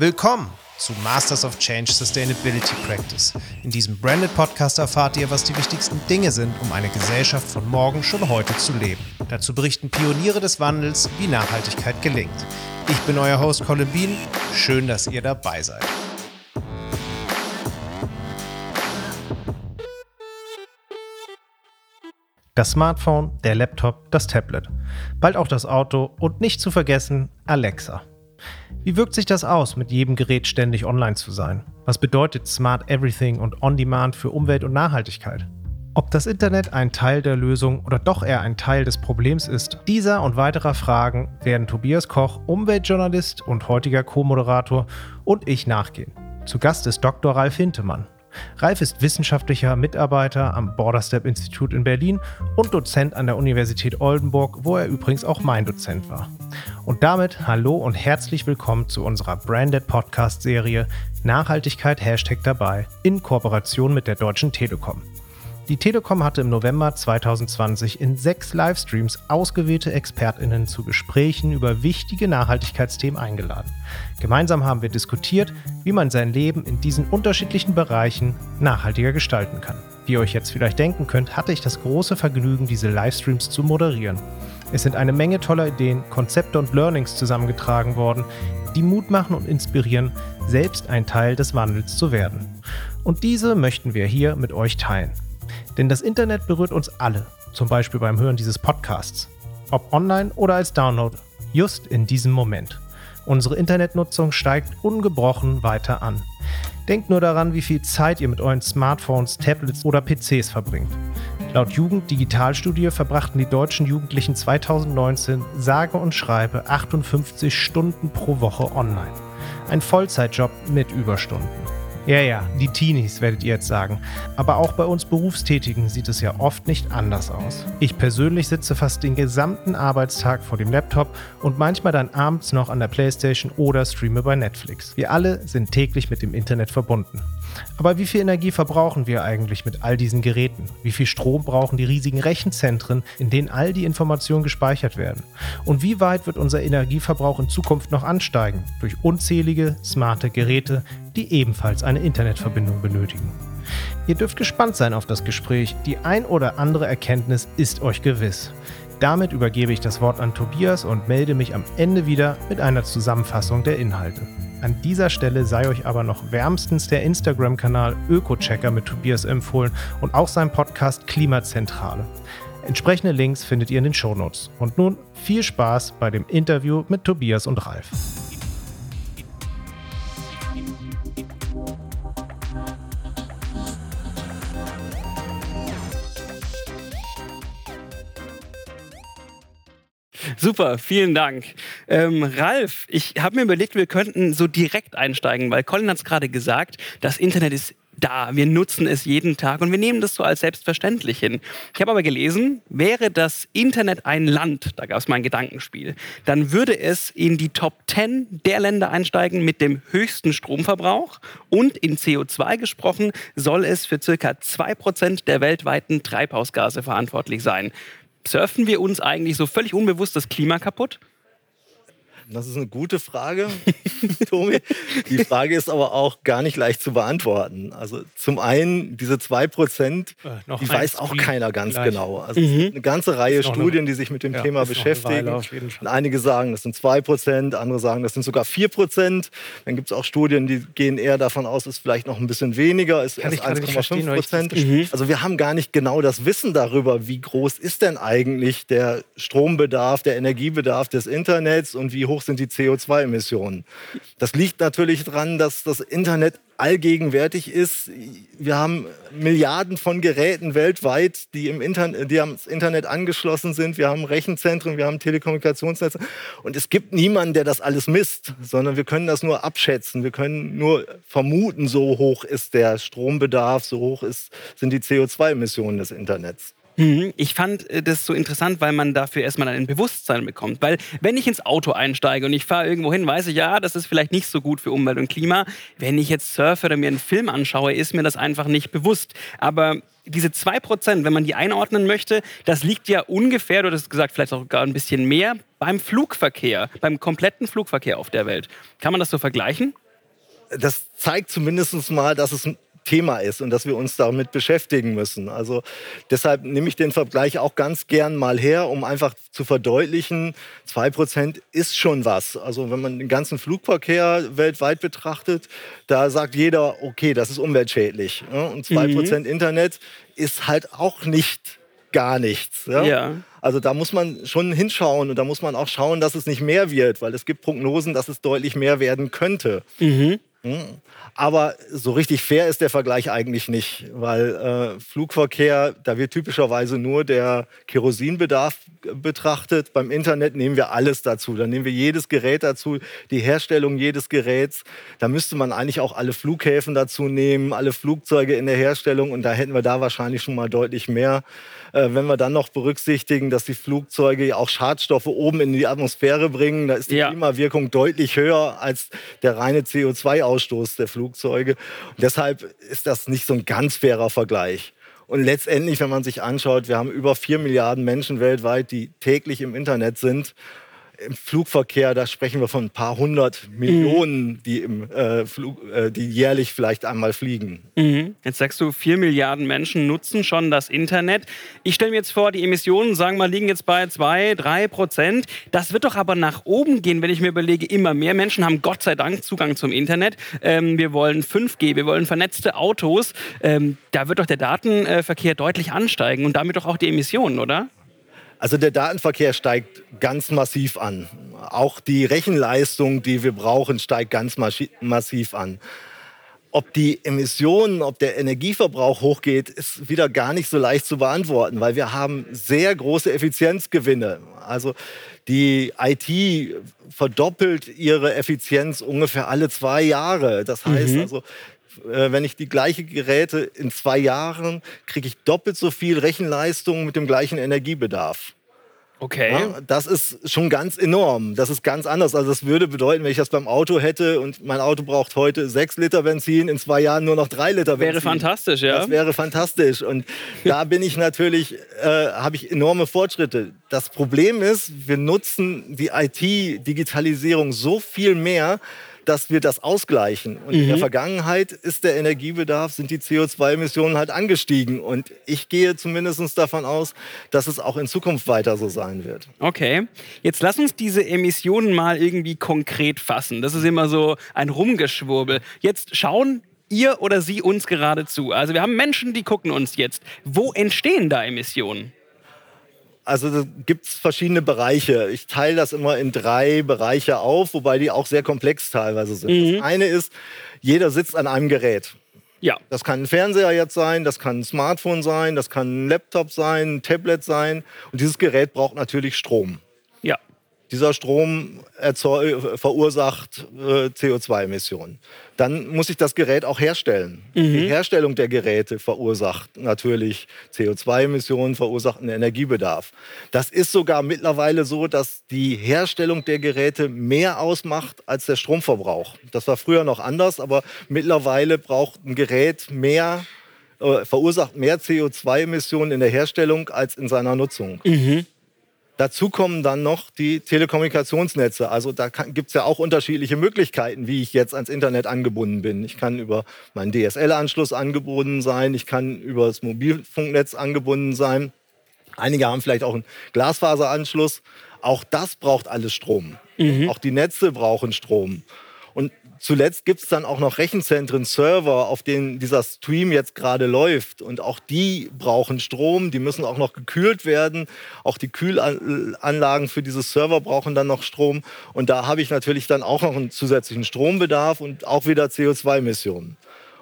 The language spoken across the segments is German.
Willkommen zu Masters of Change Sustainability Practice. In diesem Branded Podcast erfahrt ihr, was die wichtigsten Dinge sind, um eine Gesellschaft von morgen schon heute zu leben. Dazu berichten Pioniere des Wandels, wie Nachhaltigkeit gelingt. Ich bin euer Host Colin Bean. Schön, dass ihr dabei seid. Das Smartphone, der Laptop, das Tablet. Bald auch das Auto und nicht zu vergessen Alexa. Wie wirkt sich das aus, mit jedem Gerät ständig online zu sein? Was bedeutet Smart Everything und On-Demand für Umwelt und Nachhaltigkeit? Ob das Internet ein Teil der Lösung oder doch eher ein Teil des Problems ist, dieser und weiterer Fragen werden Tobias Koch, Umweltjournalist und heutiger Co-Moderator, und ich nachgehen. Zu Gast ist Dr. Ralf Hintemann. Ralf ist wissenschaftlicher Mitarbeiter am Borderstep Institut in Berlin und Dozent an der Universität Oldenburg, wo er übrigens auch mein Dozent war. Und damit hallo und herzlich willkommen zu unserer Branded Podcast Serie Nachhaltigkeit Hashtag dabei in Kooperation mit der Deutschen Telekom. Die Telekom hatte im November 2020 in sechs Livestreams ausgewählte ExpertInnen zu Gesprächen über wichtige Nachhaltigkeitsthemen eingeladen. Gemeinsam haben wir diskutiert, wie man sein Leben in diesen unterschiedlichen Bereichen nachhaltiger gestalten kann. Wie ihr euch jetzt vielleicht denken könnt, hatte ich das große Vergnügen, diese Livestreams zu moderieren. Es sind eine Menge toller Ideen, Konzepte und Learnings zusammengetragen worden, die Mut machen und inspirieren, selbst ein Teil des Wandels zu werden. Und diese möchten wir hier mit euch teilen. Denn das Internet berührt uns alle, zum Beispiel beim Hören dieses Podcasts. Ob online oder als Download, just in diesem Moment. Unsere Internetnutzung steigt ungebrochen weiter an. Denkt nur daran, wie viel Zeit ihr mit euren Smartphones, Tablets oder PCs verbringt. Laut Jugend-Digitalstudie verbrachten die deutschen Jugendlichen 2019 sage und schreibe 58 Stunden pro Woche online. Ein Vollzeitjob mit Überstunden. Ja, ja, die Teenies werdet ihr jetzt sagen. Aber auch bei uns Berufstätigen sieht es ja oft nicht anders aus. Ich persönlich sitze fast den gesamten Arbeitstag vor dem Laptop und manchmal dann abends noch an der Playstation oder streame bei Netflix. Wir alle sind täglich mit dem Internet verbunden. Aber wie viel Energie verbrauchen wir eigentlich mit all diesen Geräten? Wie viel Strom brauchen die riesigen Rechenzentren, in denen all die Informationen gespeichert werden? Und wie weit wird unser Energieverbrauch in Zukunft noch ansteigen durch unzählige smarte Geräte, die ebenfalls eine Internetverbindung benötigen? Ihr dürft gespannt sein auf das Gespräch. Die ein oder andere Erkenntnis ist euch gewiss. Damit übergebe ich das Wort an Tobias und melde mich am Ende wieder mit einer Zusammenfassung der Inhalte. An dieser Stelle sei euch aber noch wärmstens der Instagram-Kanal Öko-Checker mit Tobias empfohlen und auch sein Podcast Klimazentrale. Entsprechende Links findet ihr in den Shownotes. Und nun viel Spaß bei dem Interview mit Tobias und Ralf. Super, vielen Dank. Ähm, Ralf, ich habe mir überlegt, wir könnten so direkt einsteigen, weil Colin hat es gerade gesagt, das Internet ist da, wir nutzen es jeden Tag und wir nehmen das so als selbstverständlich hin. Ich habe aber gelesen, wäre das Internet ein Land, da gab es mal ein Gedankenspiel, dann würde es in die Top 10 der Länder einsteigen mit dem höchsten Stromverbrauch und in CO2 gesprochen soll es für circa 2% der weltweiten Treibhausgase verantwortlich sein surfen wir uns eigentlich so völlig unbewusst das Klima kaputt? Das ist eine gute Frage, Tomi. Die Frage ist aber auch gar nicht leicht zu beantworten. Also zum einen, diese 2%, äh, die weiß auch keiner ganz gleich. genau. Also mhm. eine ganze Reihe Studien, eine, die sich mit dem ja, Thema beschäftigen. Und einige sagen, das sind 2%, andere sagen, das sind sogar 4%. Dann gibt es auch Studien, die gehen eher davon aus, es ist vielleicht noch ein bisschen weniger, ist erst 1,5%. Mhm. Also wir haben gar nicht genau das Wissen darüber, wie groß ist denn eigentlich der Strombedarf, der Energiebedarf des Internets und wie hoch hoch sind die CO2-Emissionen. Das liegt natürlich daran, dass das Internet allgegenwärtig ist. Wir haben Milliarden von Geräten weltweit, die, im Internet, die ans Internet angeschlossen sind. Wir haben Rechenzentren, wir haben Telekommunikationsnetze. Und es gibt niemanden, der das alles misst, sondern wir können das nur abschätzen. Wir können nur vermuten, so hoch ist der Strombedarf, so hoch ist, sind die CO2-Emissionen des Internets. Mhm. Ich fand äh, das so interessant, weil man dafür erstmal ein Bewusstsein bekommt. Weil wenn ich ins Auto einsteige und ich fahre irgendwo hin, weiß ich, ja, das ist vielleicht nicht so gut für Umwelt und Klima. Wenn ich jetzt surfe oder mir einen Film anschaue, ist mir das einfach nicht bewusst. Aber diese 2%, wenn man die einordnen möchte, das liegt ja ungefähr, du hast gesagt, vielleicht auch gar ein bisschen mehr, beim Flugverkehr, beim kompletten Flugverkehr auf der Welt. Kann man das so vergleichen? das zeigt zumindest mal, dass es Thema ist und dass wir uns damit beschäftigen müssen. Also deshalb nehme ich den Vergleich auch ganz gern mal her, um einfach zu verdeutlichen, 2% ist schon was. Also wenn man den ganzen Flugverkehr weltweit betrachtet, da sagt jeder, okay, das ist umweltschädlich. Und 2% mhm. Internet ist halt auch nicht gar nichts. Ja? ja? Also da muss man schon hinschauen und da muss man auch schauen, dass es nicht mehr wird, weil es gibt Prognosen, dass es deutlich mehr werden könnte. Mhm. Hm. Aber so richtig fair ist der Vergleich eigentlich nicht, weil äh, Flugverkehr, da wird typischerweise nur der Kerosinbedarf betrachtet. Beim Internet nehmen wir alles dazu. Da nehmen wir jedes Gerät dazu, die Herstellung jedes Geräts. Da müsste man eigentlich auch alle Flughäfen dazu nehmen, alle Flugzeuge in der Herstellung und da hätten wir da wahrscheinlich schon mal deutlich mehr. Äh, wenn wir dann noch berücksichtigen, dass die Flugzeuge auch Schadstoffe oben in die Atmosphäre bringen, da ist die ja. Klimawirkung deutlich höher als der reine CO2-Ausstoß der Flugzeuge. Und deshalb ist das nicht so ein ganz fairer Vergleich. Und letztendlich, wenn man sich anschaut, wir haben über vier Milliarden Menschen weltweit, die täglich im Internet sind im Flugverkehr, da sprechen wir von ein paar hundert Millionen, mhm. die, im, äh, Flug, äh, die jährlich vielleicht einmal fliegen. Mhm. Jetzt sagst du, vier Milliarden Menschen nutzen schon das Internet. Ich stelle mir jetzt vor, die Emissionen, sagen wir mal, liegen jetzt bei zwei, drei Prozent. Das wird doch aber nach oben gehen, wenn ich mir überlege, immer mehr Menschen haben Gott sei Dank Zugang zum Internet. Ähm, wir wollen 5G, wir wollen vernetzte Autos. Ähm, da wird doch der Datenverkehr deutlich ansteigen und damit doch auch die Emissionen, oder? Also der Datenverkehr steigt ganz massiv an. Auch die Rechenleistung, die wir brauchen, steigt ganz massiv an. Ob die Emissionen, ob der Energieverbrauch hochgeht, ist wieder gar nicht so leicht zu beantworten, weil wir haben sehr große Effizienzgewinne. Also die IT verdoppelt ihre Effizienz ungefähr alle zwei Jahre. Das heißt mhm. also, äh, wenn ich die gleiche Geräte in zwei Jahren kriege ich doppelt so viel Rechenleistung mit dem gleichen Energiebedarf. Okay. Ja, das ist schon ganz enorm. Das ist ganz anders. Also das würde bedeuten, wenn ich das beim Auto hätte und mein Auto braucht heute sechs Liter Benzin, in zwei Jahren nur noch drei Liter Benzin. Wäre fantastisch, ja. Das wäre fantastisch. Und da bin ich natürlich, äh, habe ich enorme Fortschritte. Das Problem ist, wir nutzen die IT-Digitalisierung so viel mehr, dass wir das ausgleichen. Und mhm. in der mhm. Vergangenheit ist der Energiebedarf, sind die CO2-Emissionen halt angestiegen. Und ich gehe zumindest davon aus, dass es auch in Zukunft weiter so sein wird. Okay, jetzt lass uns diese Emissionen mal irgendwie konkret fassen. Das ist immer so ein Rumgeschwurbel. Jetzt schauen ihr oder sie uns gerade zu. Also wir haben Menschen, die gucken uns jetzt. Wo entstehen da Emissionen? Also da gibt es verschiedene Bereiche. Ich teile das immer in drei Bereiche auf, wobei die auch sehr komplex teilweise sind. Mhm. Das eine ist, jeder sitzt an einem Gerät. Ja. Das kann ein Fernseher jetzt sein, das kann ein Smartphone sein, das kann ein Laptop sein, ein Tablet sein. Und dieses Gerät braucht natürlich Strom. Dieser Strom verursacht äh, CO2-Emissionen. Dann muss ich das Gerät auch herstellen. Mhm. Die Herstellung der Geräte verursacht natürlich CO2-Emissionen, verursacht einen Energiebedarf. Das ist sogar mittlerweile so, dass die Herstellung der Geräte mehr ausmacht als der Stromverbrauch. Das war früher noch anders, aber mittlerweile braucht ein Gerät mehr äh, verursacht mehr CO2-Emissionen in der Herstellung als in seiner Nutzung. Mhm. Dazu kommen dann noch die Telekommunikationsnetze. Also da gibt es ja auch unterschiedliche Möglichkeiten, wie ich jetzt ans Internet angebunden bin. Ich kann über meinen DSL-Anschluss angebunden sein, ich kann über das Mobilfunknetz angebunden sein. Einige haben vielleicht auch einen Glasfaseranschluss. Auch das braucht alles Strom. Mhm. Auch die Netze brauchen Strom. Und zuletzt gibt es dann auch noch Rechenzentren, Server, auf denen dieser Stream jetzt gerade läuft. Und auch die brauchen Strom, die müssen auch noch gekühlt werden. Auch die Kühlanlagen für diese Server brauchen dann noch Strom. Und da habe ich natürlich dann auch noch einen zusätzlichen Strombedarf und auch wieder CO2-Emissionen.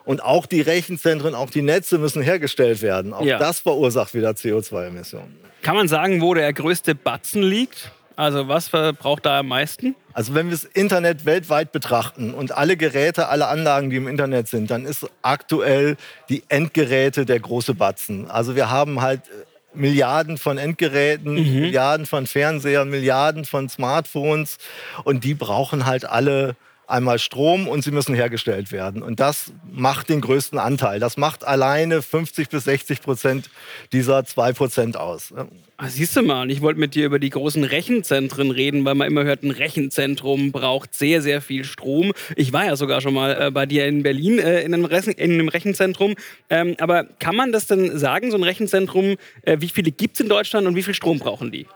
Und auch die Rechenzentren, auch die Netze müssen hergestellt werden. Auch ja. das verursacht wieder CO2-Emissionen. Kann man sagen, wo der größte Batzen liegt? Also was verbraucht da am meisten? Also wenn wir das Internet weltweit betrachten und alle Geräte, alle Anlagen, die im Internet sind, dann ist aktuell die Endgeräte der große Batzen. Also wir haben halt äh, Milliarden von Endgeräten, mhm. Milliarden von Fernsehern, Milliarden von Smartphones und die brauchen halt alle einmal Strom und sie müssen hergestellt werden. Und das macht den größten Anteil. Das macht alleine 50 bis 60 Prozent dieser 2 Prozent aus. Ah, siehst du mal, ich wollte mit dir über die großen Rechenzentren reden, weil man immer hört, ein Rechenzentrum braucht sehr, sehr viel Strom. Ich war ja sogar schon mal äh, bei dir in Berlin äh, in, einem in, einem Rechenzentrum. Ähm, aber kann man das denn sagen, so ein Rechenzentrum, äh, wie viele gibt es in Deutschland und wie viel Strom brauchen die?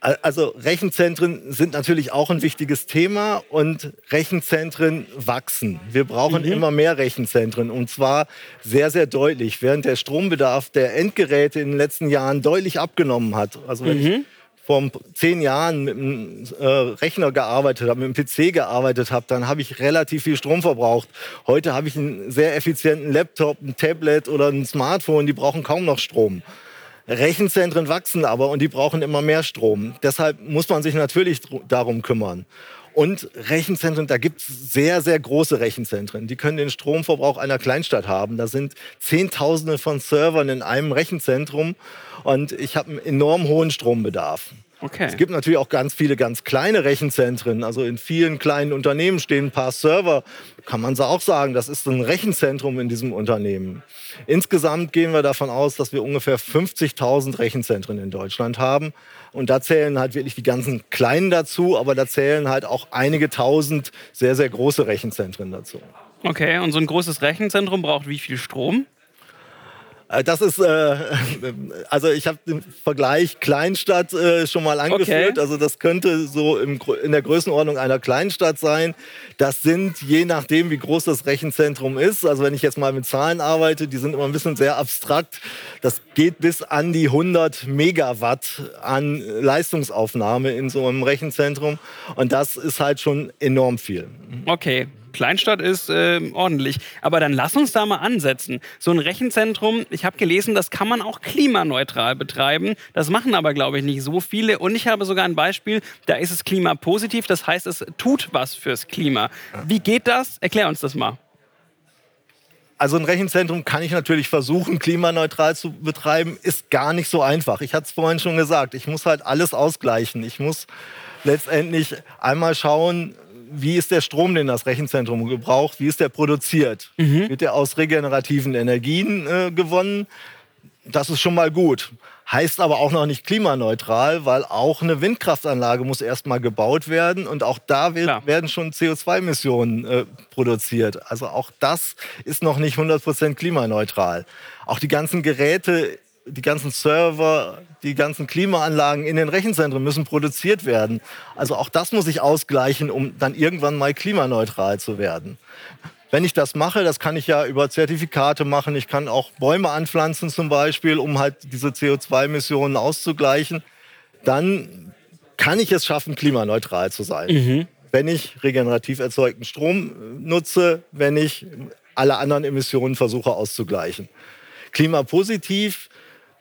Also Rechenzentren sind natürlich auch ein wichtiges Thema und Rechenzentren wachsen. Wir brauchen mhm. immer mehr Rechenzentren und zwar sehr, sehr deutlich. Während der Strombedarf der Endgeräte in den letzten Jahren deutlich abgenommen hat. Also wenn mhm. ich vor zehn Jahren mit einem äh, Rechner gearbeitet habe, mit einem PC gearbeitet habe, dann habe ich relativ viel Strom verbraucht. Heute habe ich einen sehr effizienten Laptop, ein Tablet oder ein Smartphone, die brauchen kaum noch Strom. Rechenzentren wachsen aber und die brauchen immer mehr Strom. Deshalb muss man sich natürlich darum kümmern. Und Rechenzentren, da gibt es sehr, sehr große Rechenzentren. Die können den Stromverbrauch einer Kleinstadt haben. Da sind Zehntausende von Servern in einem Rechenzentrum und ich habe einen enorm hohen Strombedarf. Okay. Es gibt natürlich auch ganz viele ganz kleine Rechenzentren. Also in vielen kleinen Unternehmen stehen ein paar Server. Kann man auch sagen, das ist ein Rechenzentrum in diesem Unternehmen. Insgesamt gehen wir davon aus, dass wir ungefähr 50.000 Rechenzentren in Deutschland haben. Und da zählen halt wirklich die ganzen kleinen dazu, aber da zählen halt auch einige tausend sehr, sehr große Rechenzentren dazu. Okay, und so ein großes Rechenzentrum braucht wie viel Strom? Äh, das ist, äh, also ich habe den Vergleich Kleinstadt äh, schon mal angeführt. Okay. Also das könnte so im, in der Größenordnung einer Kleinstadt sein. Das sind, je nachdem, wie groß das Rechenzentrum ist, also wenn ich jetzt mal mit Zahlen arbeite, die sind immer ein bisschen sehr abstrakt. Das geht bis an die 100 Megawatt an Leistungsaufnahme in so einem Rechenzentrum. Und das ist halt schon enorm viel. Okay, Kleinstadt ist äh, ordentlich. Aber dann lass uns da mal ansetzen. So ein Rechenzentrum, ich habe gelesen, das kann man auch klimaneutral betreiben. Das machen aber, glaube ich, nicht so viele. Und ich habe sogar ein Beispiel, da ist es klimapositiv. Das heißt, es tut was fürs Klima. Wie geht das? Erklär uns das mal. Also ein Rechenzentrum kann ich natürlich versuchen, klimaneutral zu betreiben, ist gar nicht so einfach. Ich hatte es vorhin schon gesagt, ich muss halt alles ausgleichen. Ich muss letztendlich einmal schauen, wie ist der Strom, den das Rechenzentrum gebraucht, wie ist der produziert? Mhm. Wird der aus regenerativen Energien äh, gewonnen? Das ist schon mal gut. Heißt aber auch noch nicht klimaneutral, weil auch eine Windkraftanlage muss erstmal gebaut werden und auch da wird, werden schon CO2-Emissionen äh, produziert. Also auch das ist noch nicht 100% klimaneutral. Auch die ganzen Geräte die ganzen Server, die ganzen Klimaanlagen in den Rechenzentren müssen produziert werden. Also auch das muss ich ausgleichen, um dann irgendwann mal klimaneutral zu werden. Wenn ich das mache, das kann ich ja über Zertifikate machen. Ich kann auch Bäume anpflanzen zum Beispiel, um halt diese CO2-Emissionen auszugleichen. Dann kann ich es schaffen, klimaneutral zu sein. Mhm. Wenn ich regenerativ erzeugten Strom nutze, wenn ich alle anderen Emissionen versuche auszugleichen. Klimapositiv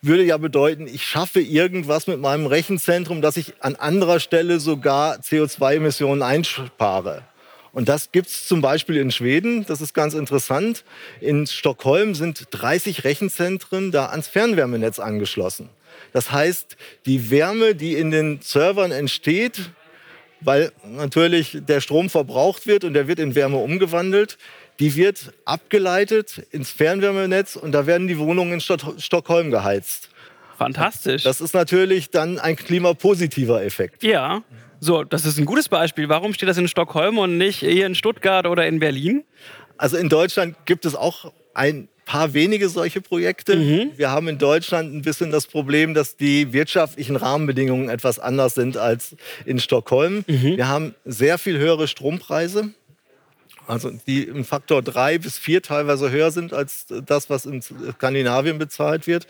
würde ja bedeuten, ich schaffe irgendwas mit meinem Rechenzentrum, dass ich an anderer Stelle sogar CO2-Emissionen einspare. Und das gibt es zum Beispiel in Schweden, das ist ganz interessant. In Stockholm sind 30 Rechenzentren da ans Fernwärmenetz angeschlossen. Das heißt, die Wärme, die in den Servern entsteht, weil natürlich der Strom verbraucht wird und der wird in Wärme umgewandelt, die wird abgeleitet ins Fernwärmenetz und da werden die Wohnungen in St Stockholm geheizt. Fantastisch. Das ist natürlich dann ein klimapositiver Effekt. Ja. So, das ist ein gutes Beispiel. Warum steht das in Stockholm und nicht hier in Stuttgart oder in Berlin? Also in Deutschland gibt es auch ein paar wenige solche Projekte. Mhm. Wir haben in Deutschland ein bisschen das Problem, dass die wirtschaftlichen Rahmenbedingungen etwas anders sind als in Stockholm. Mhm. Wir haben sehr viel höhere Strompreise also die im Faktor drei bis vier teilweise höher sind als das, was in Skandinavien bezahlt wird.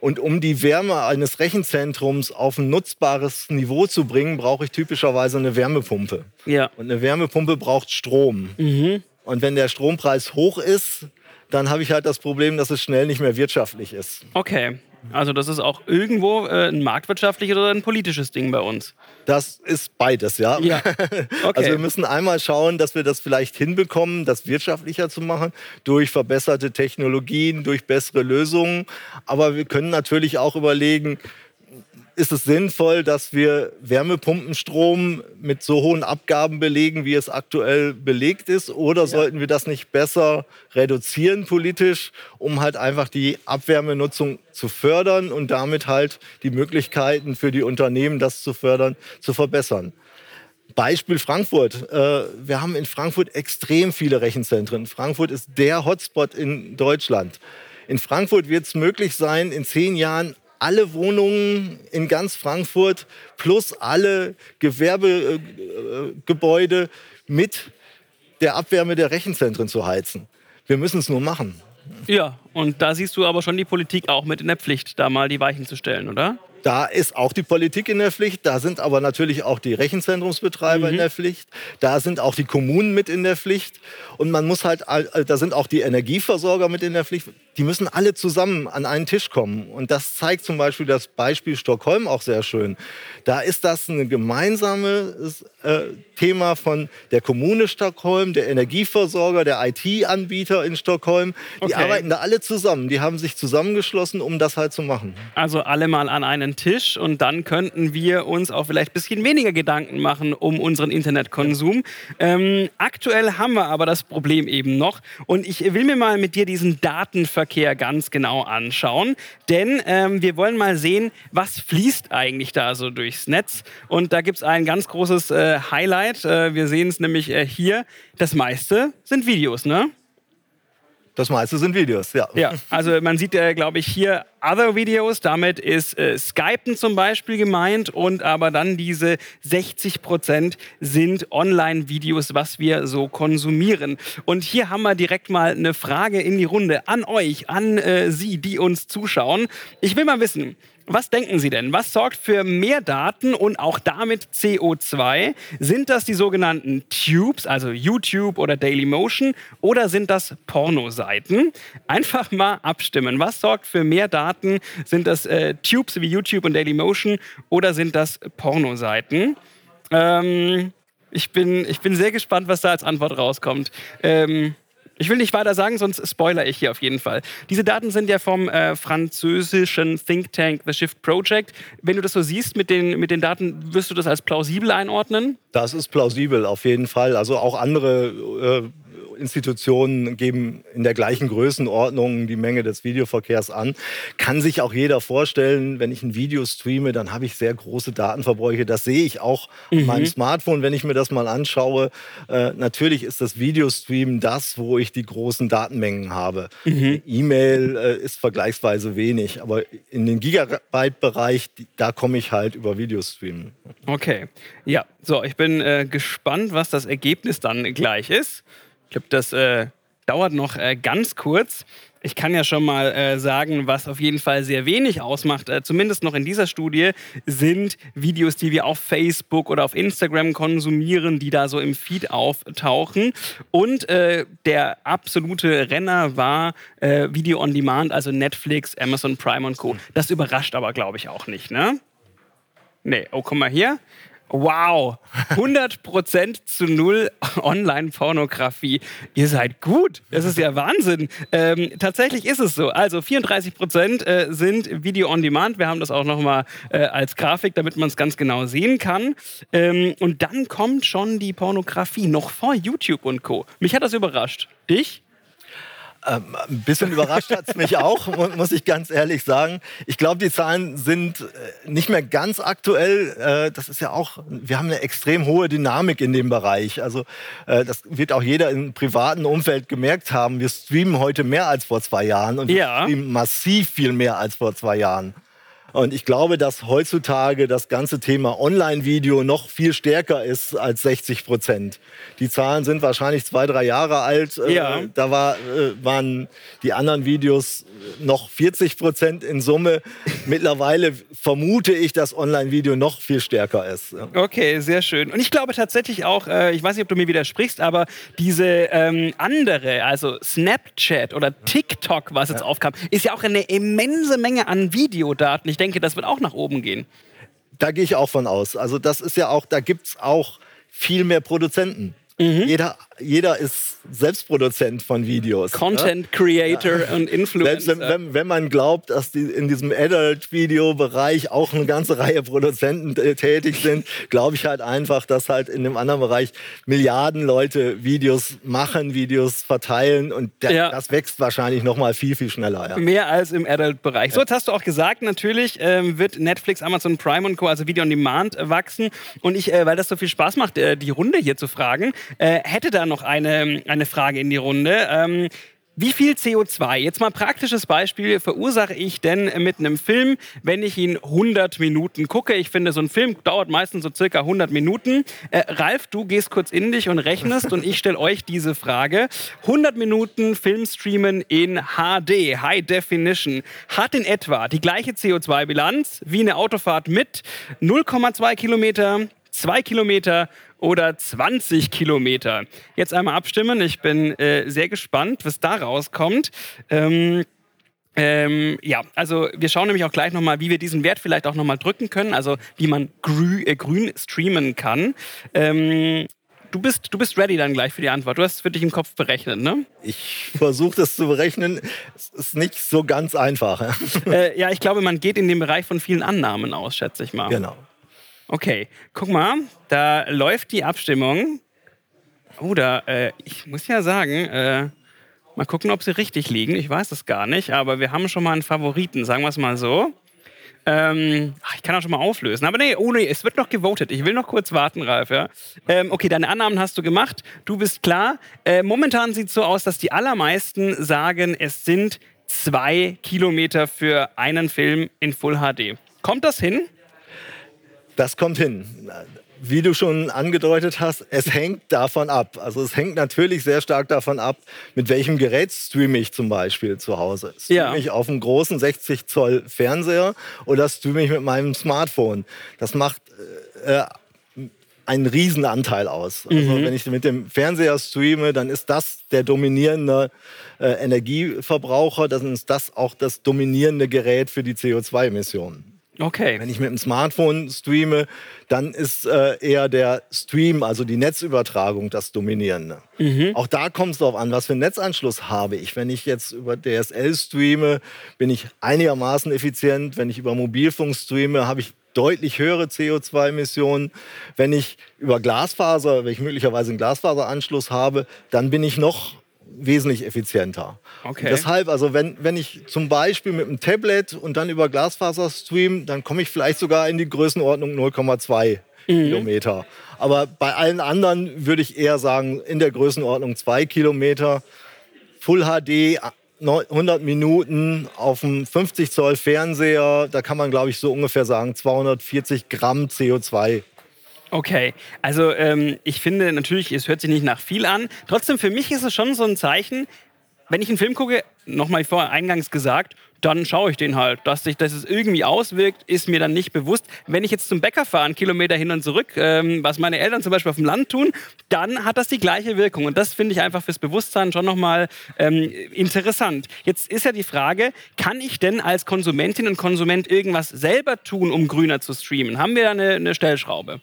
Und um die Wärme eines Rechenzentrums auf ein nutzbares Niveau zu bringen, brauche ich typischerweise eine Wärmepumpe. Ja. Und eine Wärmepumpe braucht Strom. Mhm. Und wenn der Strompreis hoch ist, dann habe ich halt das Problem, dass es schnell nicht mehr wirtschaftlich ist. Okay. Also das ist auch irgendwo äh, ein marktwirtschaftliches oder ein politisches Ding bei uns. Das ist beides, ja. ja. Okay. Also wir müssen einmal schauen, dass wir das vielleicht hinbekommen, das wirtschaftlicher zu machen, durch verbesserte Technologien, durch bessere Lösungen. Aber wir können natürlich auch überlegen, ist es sinnvoll, dass wir Wärmepumpenstrom mit so hohen Abgaben belegen, wie es aktuell belegt ist? Oder ja. sollten wir das nicht besser reduzieren politisch, um halt einfach die Abwärmenutzung zu fördern und damit halt die Möglichkeiten für die Unternehmen, das zu fördern, zu verbessern? Beispiel Frankfurt. Äh, wir haben in Frankfurt extrem viele Rechenzentren. Frankfurt ist der Hotspot in Deutschland. In Frankfurt wird es möglich sein, in zehn Jahren alle Wohnungen in ganz Frankfurt plus alle Gewerbegebäude mit der Abwärme der Rechenzentren zu heizen. Wir müssen es nur machen. Ja, und da siehst du aber schon die Politik auch mit in der Pflicht, da mal die Weichen zu stellen, oder? Da ist auch die Politik in der Pflicht, da sind aber natürlich auch die Rechenzentrumsbetreiber mhm. in der Pflicht, da sind auch die Kommunen mit in der Pflicht und man muss halt, da sind auch die Energieversorger mit in der Pflicht. Die müssen alle zusammen an einen Tisch kommen und das zeigt zum Beispiel das Beispiel Stockholm auch sehr schön. Da ist das ein gemeinsames äh, Thema von der Kommune Stockholm, der Energieversorger, der IT-Anbieter in Stockholm. Die okay. arbeiten da alle zusammen, die haben sich zusammengeschlossen, um das halt zu machen. Also alle mal an einen Tisch und dann könnten wir uns auch vielleicht ein bisschen weniger Gedanken machen um unseren Internetkonsum. Ähm, aktuell haben wir aber das Problem eben noch und ich will mir mal mit dir diesen Datenverkehr ganz genau anschauen, denn ähm, wir wollen mal sehen, was fließt eigentlich da so durchs Netz und da gibt es ein ganz großes äh, Highlight. Äh, wir sehen es nämlich äh, hier. Das meiste sind Videos, ne? Das meiste sind Videos, ja. Ja, also man sieht ja, glaube ich, hier Other Videos. Damit ist äh, Skypen zum Beispiel gemeint und aber dann diese 60 Prozent sind Online-Videos, was wir so konsumieren. Und hier haben wir direkt mal eine Frage in die Runde an euch, an äh, Sie, die uns zuschauen. Ich will mal wissen, was denken Sie denn? Was sorgt für mehr Daten und auch damit CO2? Sind das die sogenannten Tubes, also YouTube oder Dailymotion, oder sind das Pornoseiten? Einfach mal abstimmen. Was sorgt für mehr Daten? Sind das äh, Tubes wie YouTube und Dailymotion oder sind das Pornoseiten? Ähm, ich, bin, ich bin sehr gespannt, was da als Antwort rauskommt. Ähm, ich will nicht weiter sagen, sonst spoiler ich hier auf jeden Fall. Diese Daten sind ja vom äh, französischen Think Tank The Shift Project. Wenn du das so siehst mit den, mit den Daten, wirst du das als plausibel einordnen? Das ist plausibel, auf jeden Fall. Also auch andere äh, Institutionen geben in der gleichen Größenordnung die Menge des Videoverkehrs an. Kann sich auch jeder vorstellen, wenn ich ein Video streame, dann habe ich sehr große Datenverbräuche. Das sehe ich auch mhm. auf meinem Smartphone, wenn ich mir das mal anschaue. Äh, natürlich ist das Videostream das, wo ich die großen Datenmengen habe. Mhm. E-Mail äh, ist vergleichsweise wenig, aber in den Gigabyte-Bereich, da komme ich halt über Videostream. Okay, ja, so, ich bin äh, gespannt, was das Ergebnis dann gleich ist. Ich glaube, das äh, dauert noch äh, ganz kurz. Ich kann ja schon mal äh, sagen, was auf jeden Fall sehr wenig ausmacht, äh, zumindest noch in dieser Studie, sind Videos, die wir auf Facebook oder auf Instagram konsumieren, die da so im Feed auftauchen. Und äh, der absolute Renner war äh, Video on Demand, also Netflix, Amazon Prime und Co. Das überrascht aber, glaube ich, auch nicht, ne? Nee, oh, guck mal hier. Wow, 100% zu null Online-Pornografie. Ihr seid gut. Das ist ja Wahnsinn. Ähm, tatsächlich ist es so. Also 34% äh, sind Video on Demand. Wir haben das auch nochmal äh, als Grafik, damit man es ganz genau sehen kann. Ähm, und dann kommt schon die Pornografie, noch vor YouTube und Co. Mich hat das überrascht. Dich? Ähm, ein bisschen überrascht hat es mich auch, muss ich ganz ehrlich sagen. Ich glaube, die Zahlen sind äh, nicht mehr ganz aktuell. Äh, das ist ja auch, wir haben eine extrem hohe Dynamik in dem Bereich. Also äh, das wird auch jeder im privaten Umfeld gemerkt haben. Wir streamen heute mehr als vor zwei Jahren und ja. wir streamen massiv viel mehr als vor zwei Jahren. Und ich glaube, dass heutzutage das ganze Thema Online-Video noch viel stärker ist als 60 Prozent. Die Zahlen sind wahrscheinlich zwei, drei Jahre alt. Äh, ja. Da war, äh, waren die anderen Videos noch 40 Prozent in Summe. Mittlerweile vermute ich, dass Online-Video noch viel stärker ist. Okay, sehr schön. Und ich glaube tatsächlich auch, äh, ich weiß nicht, ob du mir widersprichst, aber diese ähm, andere, also Snapchat oder TikTok, was jetzt ja. aufkam, ist ja auch eine immense Menge an Videodaten. Ich denke, das wird auch nach oben gehen. Da gehe ich auch von aus. Also das ist ja auch, da gibt es auch viel mehr Produzenten. Mhm. Jeder jeder ist Selbstproduzent von Videos. Content ja? Creator ja. und Influencer. Selbst wenn, wenn, man glaubt, dass die in diesem Adult-Video-Bereich auch eine ganze Reihe Produzenten tätig sind, glaube ich halt einfach, dass halt in dem anderen Bereich Milliarden Leute Videos machen, Videos verteilen und der, ja. das wächst wahrscheinlich noch mal viel, viel schneller. Mehr als im Adult-Bereich. So, jetzt hast du auch gesagt, natürlich ähm, wird Netflix, Amazon Prime und Co., also Video on Demand, äh, wachsen. Und ich, äh, weil das so viel Spaß macht, äh, die Runde hier zu fragen, äh, hätte da noch eine, eine Frage in die Runde. Ähm, wie viel CO2, jetzt mal praktisches Beispiel, verursache ich denn mit einem Film, wenn ich ihn 100 Minuten gucke? Ich finde, so ein Film dauert meistens so circa 100 Minuten. Äh, Ralf, du gehst kurz in dich und rechnest und ich stelle euch diese Frage. 100 Minuten Film streamen in HD, High Definition, hat in etwa die gleiche CO2-Bilanz wie eine Autofahrt mit 0,2 Kilometer, 2 Kilometer oder 20 Kilometer. Jetzt einmal abstimmen. Ich bin äh, sehr gespannt, was da rauskommt. Ähm, ähm, ja, also wir schauen nämlich auch gleich nochmal, wie wir diesen Wert vielleicht auch nochmal drücken können, also wie man grü äh, grün streamen kann. Ähm, du, bist, du bist ready dann gleich für die Antwort. Du hast es für dich im Kopf berechnet, ne? Ich versuche das zu berechnen. Es ist nicht so ganz einfach. äh, ja, ich glaube, man geht in dem Bereich von vielen Annahmen aus, schätze ich mal. Genau. Okay, guck mal, da läuft die Abstimmung. Oh, da, äh, ich muss ja sagen, äh, mal gucken, ob sie richtig liegen. Ich weiß es gar nicht, aber wir haben schon mal einen Favoriten, sagen wir es mal so. Ähm, ach, ich kann auch schon mal auflösen. Aber nee, oh nee, es wird noch gewotet. Ich will noch kurz warten, Ralf. Ja? Ähm, okay, deine Annahmen hast du gemacht. Du bist klar. Äh, momentan sieht es so aus, dass die allermeisten sagen, es sind zwei Kilometer für einen Film in Full HD. Kommt das hin? Das kommt hin. Wie du schon angedeutet hast, es hängt davon ab. Also es hängt natürlich sehr stark davon ab, mit welchem Gerät streame ich zum Beispiel zu Hause. Streame ja. ich auf einem großen 60 Zoll Fernseher oder streame ich mit meinem Smartphone? Das macht äh, einen Riesenanteil aus. Also mhm. wenn ich mit dem Fernseher streame, dann ist das der dominierende äh, Energieverbraucher, dann ist das auch das dominierende Gerät für die CO2-Emissionen. Okay. Wenn ich mit dem Smartphone streame, dann ist äh, eher der Stream, also die Netzübertragung, das Dominierende. Mhm. Auch da kommt es darauf an, was für einen Netzanschluss habe ich. Wenn ich jetzt über DSL streame, bin ich einigermaßen effizient. Wenn ich über Mobilfunk streame, habe ich deutlich höhere CO2-Emissionen. Wenn ich über Glasfaser, wenn ich möglicherweise einen Glasfaseranschluss habe, dann bin ich noch wesentlich effizienter. Okay. deshalb, also wenn, wenn ich zum Beispiel mit einem Tablet und dann über Glasfaser stream, dann komme ich vielleicht sogar in die Größenordnung 0,2 mhm. Kilometer. Aber bei allen anderen würde ich eher sagen, in der Größenordnung 2 Kilometer. Full HD, 100 Minuten auf einem 50 Zoll Fernseher, da kann man, glaube ich, so ungefähr sagen, 240 Gramm CO2 Okay, also ähm, ich finde natürlich, es hört sich nicht nach viel an. Trotzdem, für mich ist es schon so ein Zeichen, wenn ich einen Film gucke, nochmal vor eingangs gesagt, dann schaue ich den halt. Dass sich das irgendwie auswirkt, ist mir dann nicht bewusst. Wenn ich jetzt zum Bäcker fahre, einen Kilometer hin und zurück, ähm, was meine Eltern zum Beispiel auf dem Land tun, dann hat das die gleiche Wirkung. Und das finde ich einfach fürs Bewusstsein schon nochmal ähm, interessant. Jetzt ist ja die Frage, kann ich denn als Konsumentin und Konsument irgendwas selber tun, um grüner zu streamen? Haben wir da eine, eine Stellschraube?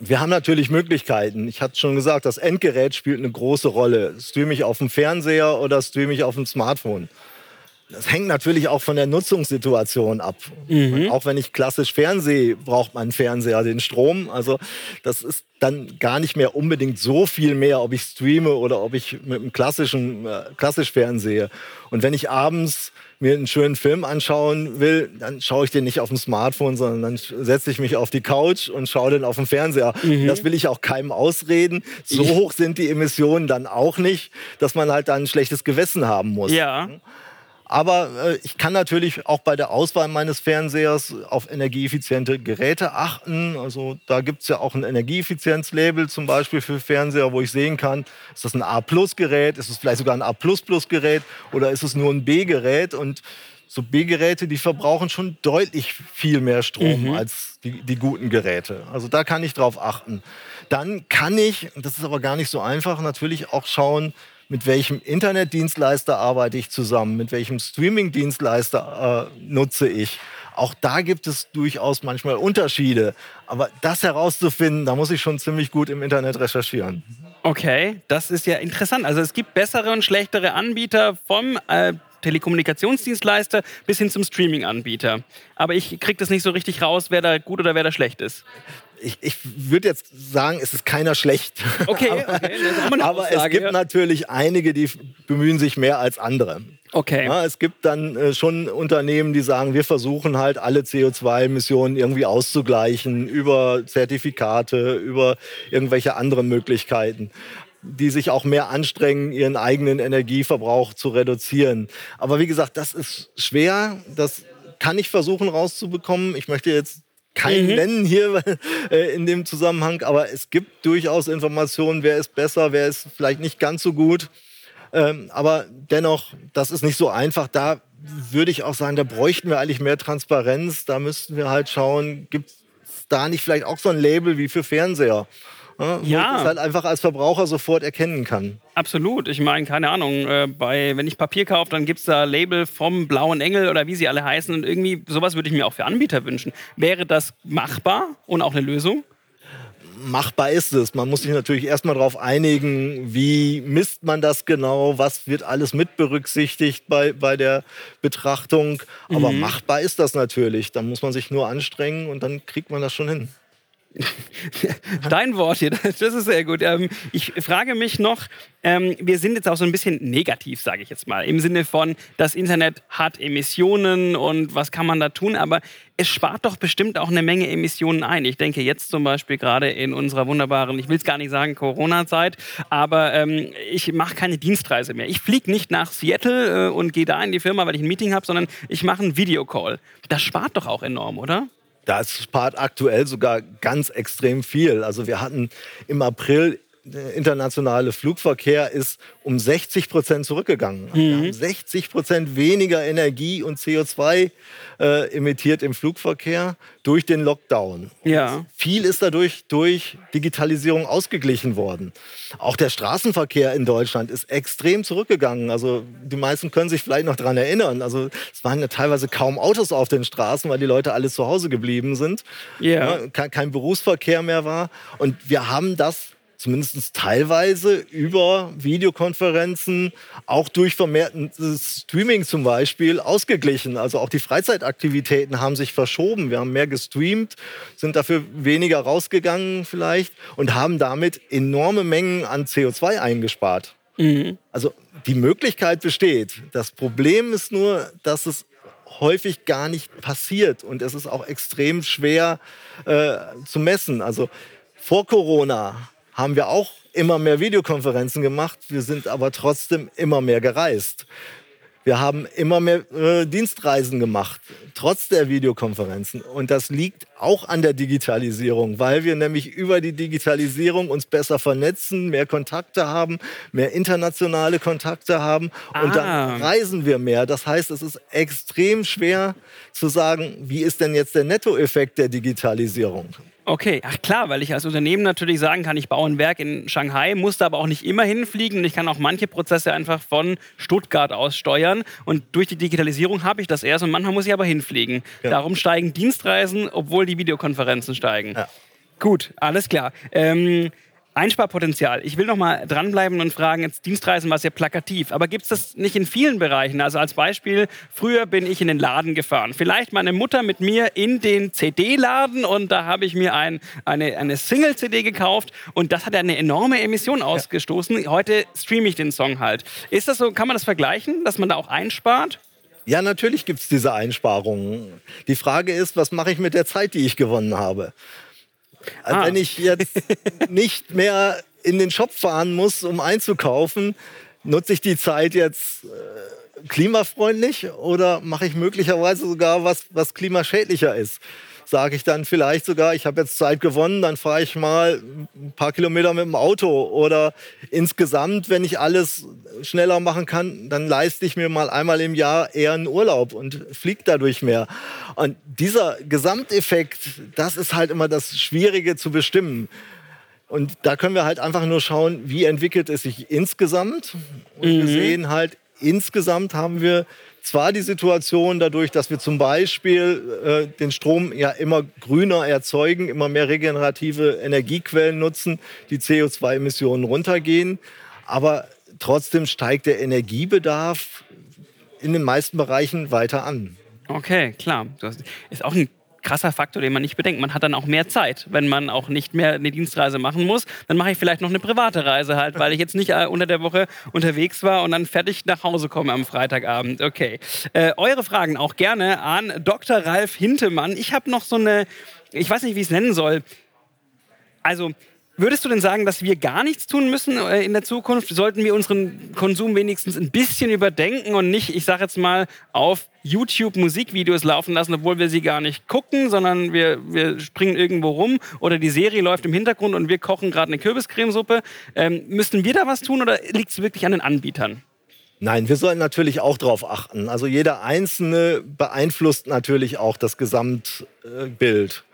Wir haben natürlich Möglichkeiten. Ich hatte schon gesagt, das Endgerät spielt eine große Rolle. Streame ich auf dem Fernseher oder streame ich auf dem Smartphone? Das hängt natürlich auch von der Nutzungssituation ab. Mhm. Auch wenn ich klassisch Fernsehe, braucht mein Fernseher den Strom. Also das ist dann gar nicht mehr unbedingt so viel mehr, ob ich streame oder ob ich mit einem klassischen äh, klassisch fernsehe. Und wenn ich abends mir einen schönen Film anschauen will, dann schaue ich den nicht auf dem Smartphone, sondern dann setze ich mich auf die Couch und schaue den auf dem Fernseher. Mhm. Das will ich auch keinem ausreden. So hoch sind die Emissionen dann auch nicht, dass man halt dann ein schlechtes Gewissen haben muss. Ja. Aber äh, ich kann natürlich auch bei der Auswahl meines Fernsehers auf energieeffiziente Geräte achten. Also da gibt es ja auch ein Energieeffizienzlabel zum Beispiel für Fernseher, wo ich sehen kann, ist das ein A-Plus-Gerät, ist es vielleicht sogar ein A++-Gerät oder ist es nur ein B-Gerät? Und so B-Geräte, die verbrauchen schon deutlich viel mehr Strom mhm. als die, die, guten Geräte. Also da kann ich drauf achten. Dann kann ich, das ist aber gar nicht so einfach, natürlich auch schauen, mit welchem Internetdienstleister arbeite ich zusammen, mit welchem Streamingdienstleister äh, nutze ich. Auch da gibt es durchaus manchmal Unterschiede. Aber das herauszufinden, da muss ich schon ziemlich gut im Internet recherchieren. Okay, das ist ja interessant. Also es gibt bessere und schlechtere Anbieter vom äh, Telekommunikationsdienstleister bis hin zum Streaming-Anbieter. Aber ich kriege das nicht so richtig raus, wer da gut oder wer da schlecht ist. Ich, ich würde jetzt sagen, es ist keiner schlecht. Okay, okay. aber, aber es gibt ja. natürlich einige, die bemühen sich mehr als andere. Okay. Ja, es gibt dann äh, schon Unternehmen, die sagen, wir versuchen halt alle CO2-Emissionen irgendwie auszugleichen über Zertifikate, über irgendwelche anderen Möglichkeiten die sich auch mehr anstrengen, ihren eigenen Energieverbrauch zu reduzieren. Aber wie gesagt, das ist schwer. Das kann ich versuchen rauszubekommen. Ich möchte jetzt keinen mhm. nennen hier äh, in dem Zusammenhang, aber es gibt durchaus Informationen, wer ist besser, wer ist vielleicht nicht ganz so gut. Ähm, aber dennoch, das ist nicht so einfach. Da würde ich auch sagen, da bräuchten wir eigentlich mehr Transparenz. Da müssten wir halt schauen, gibt es da nicht vielleicht auch so ein Label wie für Fernseher? Ja, wo ich das halt einfach als Verbraucher sofort erkennen kann. Absolut. Ich meine, keine Ahnung, äh, bei, wenn ich Papier kaufe, dann gibt es da Label vom Blauen Engel oder wie sie alle heißen. Und irgendwie sowas würde ich mir auch für Anbieter wünschen. Wäre das machbar und auch eine Lösung? machbar ist es. Man muss sich natürlich erstmal darauf einigen, wie misst man das genau, was wird alles mit berücksichtigt bei, bei der Betrachtung. Aber mhm. machbar ist das natürlich. Dann muss man sich nur anstrengen und dann kriegt man das schon hin. Dein Wort hier, das ist sehr gut. Ähm, ich frage mich noch, ähm, wir sind jetzt auch so ein bisschen negativ, sage ich jetzt mal, im Sinne von, das Internet hat Emissionen und was kann man da tun, aber es spart doch bestimmt auch eine Menge Emissionen ein. Ich denke jetzt zum Beispiel gerade in unserer wunderbaren, ich will es gar nicht sagen, Corona-Zeit, aber ähm, ich mache keine Dienstreise mehr. Ich fliege nicht nach Seattle äh, und gehe da in die Firma, weil ich ein Meeting habe, sondern ich mache einen Videocall. Das spart doch auch enorm, oder? Das spart aktuell sogar ganz extrem viel. Also wir hatten im April internationale Flugverkehr ist um 60 Prozent zurückgegangen. Mhm. Wir haben 60 Prozent weniger Energie und CO2 äh, emittiert im Flugverkehr durch den Lockdown. Ja. Viel ist dadurch durch Digitalisierung ausgeglichen worden. Auch der Straßenverkehr in Deutschland ist extrem zurückgegangen. Also die meisten können sich vielleicht noch daran erinnern. Also es waren ja teilweise kaum Autos auf den Straßen, weil die Leute alle zu Hause geblieben sind. Yeah. Ja, kein, kein Berufsverkehr mehr war. Und wir haben das zumindest teilweise über Videokonferenzen, auch durch vermehrtes Streaming zum Beispiel, ausgeglichen. Also auch die Freizeitaktivitäten haben sich verschoben. Wir haben mehr gestreamt, sind dafür weniger rausgegangen vielleicht und haben damit enorme Mengen an CO2 eingespart. Mhm. Also die Möglichkeit besteht. Das Problem ist nur, dass es häufig gar nicht passiert und es ist auch extrem schwer äh, zu messen. Also vor Corona haben wir auch immer mehr Videokonferenzen gemacht. Wir sind aber trotzdem immer mehr gereist. Wir haben immer mehr äh, Dienstreisen gemacht, trotz der Videokonferenzen. Und das liegt auch an der Digitalisierung, weil wir nämlich über die Digitalisierung uns besser vernetzen, mehr Kontakte haben, mehr internationale Kontakte haben und ah. dann reisen wir mehr. Das heißt, es ist extrem schwer zu sagen, wie ist denn jetzt der Nettoeffekt der Digitalisierung? Okay, ach klar, weil ich als Unternehmen natürlich sagen kann, ich baue ein Werk in Shanghai, muss da aber auch nicht immer hinfliegen und ich kann auch manche Prozesse einfach von Stuttgart aus steuern und durch die Digitalisierung habe ich das erst und manchmal muss ich aber hinfliegen. Ja. Darum steigen Dienstreisen, obwohl die Videokonferenzen steigen. Ja. Gut, alles klar. Ähm, Einsparpotenzial. Ich will noch mal dranbleiben und fragen, jetzt Dienstreisen war sehr plakativ, aber gibt es das nicht in vielen Bereichen? Also als Beispiel, früher bin ich in den Laden gefahren. Vielleicht meine Mutter mit mir in den CD-Laden und da habe ich mir ein, eine, eine Single-CD gekauft und das hat eine enorme Emission ausgestoßen. Heute streame ich den Song halt. Ist das so, kann man das vergleichen, dass man da auch einspart? Ja, natürlich gibt es diese Einsparungen. Die Frage ist, was mache ich mit der Zeit, die ich gewonnen habe? Also ah. Wenn ich jetzt nicht mehr in den Shop fahren muss, um einzukaufen, nutze ich die Zeit jetzt äh, klimafreundlich oder mache ich möglicherweise sogar was, was klimaschädlicher ist? Sage ich dann vielleicht sogar, ich habe jetzt Zeit gewonnen, dann fahre ich mal ein paar Kilometer mit dem Auto. Oder insgesamt, wenn ich alles schneller machen kann, dann leiste ich mir mal einmal im Jahr eher einen Urlaub und fliege dadurch mehr. Und dieser Gesamteffekt, das ist halt immer das Schwierige zu bestimmen. Und da können wir halt einfach nur schauen, wie entwickelt es sich insgesamt. Und mhm. wir sehen halt, insgesamt haben wir zwar die Situation dadurch, dass wir zum Beispiel äh, den Strom ja immer grüner erzeugen, immer mehr regenerative Energiequellen nutzen, die CO2-Emissionen runtergehen, aber trotzdem steigt der Energiebedarf in den meisten Bereichen weiter an. Okay, klar. Das ist auch ein krasser Faktor, den man nicht bedenkt. Man hat dann auch mehr Zeit, wenn man auch nicht mehr eine Dienstreise machen muss. Dann mache ich vielleicht noch eine private Reise halt, weil ich jetzt nicht äh, unter der Woche unterwegs war und dann fertig nach Hause komme am Freitagabend. Okay. Äh, eure Fragen auch gerne an Dr. Ralf Hintemann. Ich habe noch so eine, ich weiß nicht, wie ich es nennen soll. Also, Würdest du denn sagen, dass wir gar nichts tun müssen äh, in der Zukunft? Sollten wir unseren Konsum wenigstens ein bisschen überdenken und nicht, ich sage jetzt mal, auf YouTube Musikvideos laufen lassen, obwohl wir sie gar nicht gucken, sondern wir, wir springen irgendwo rum oder die Serie läuft im Hintergrund und wir kochen gerade eine Kürbiscremesuppe. Ähm, müssten wir da was tun oder liegt es wirklich an den Anbietern? Nein, wir sollen natürlich auch darauf achten. Also jeder Einzelne beeinflusst natürlich auch das Gesamtbild.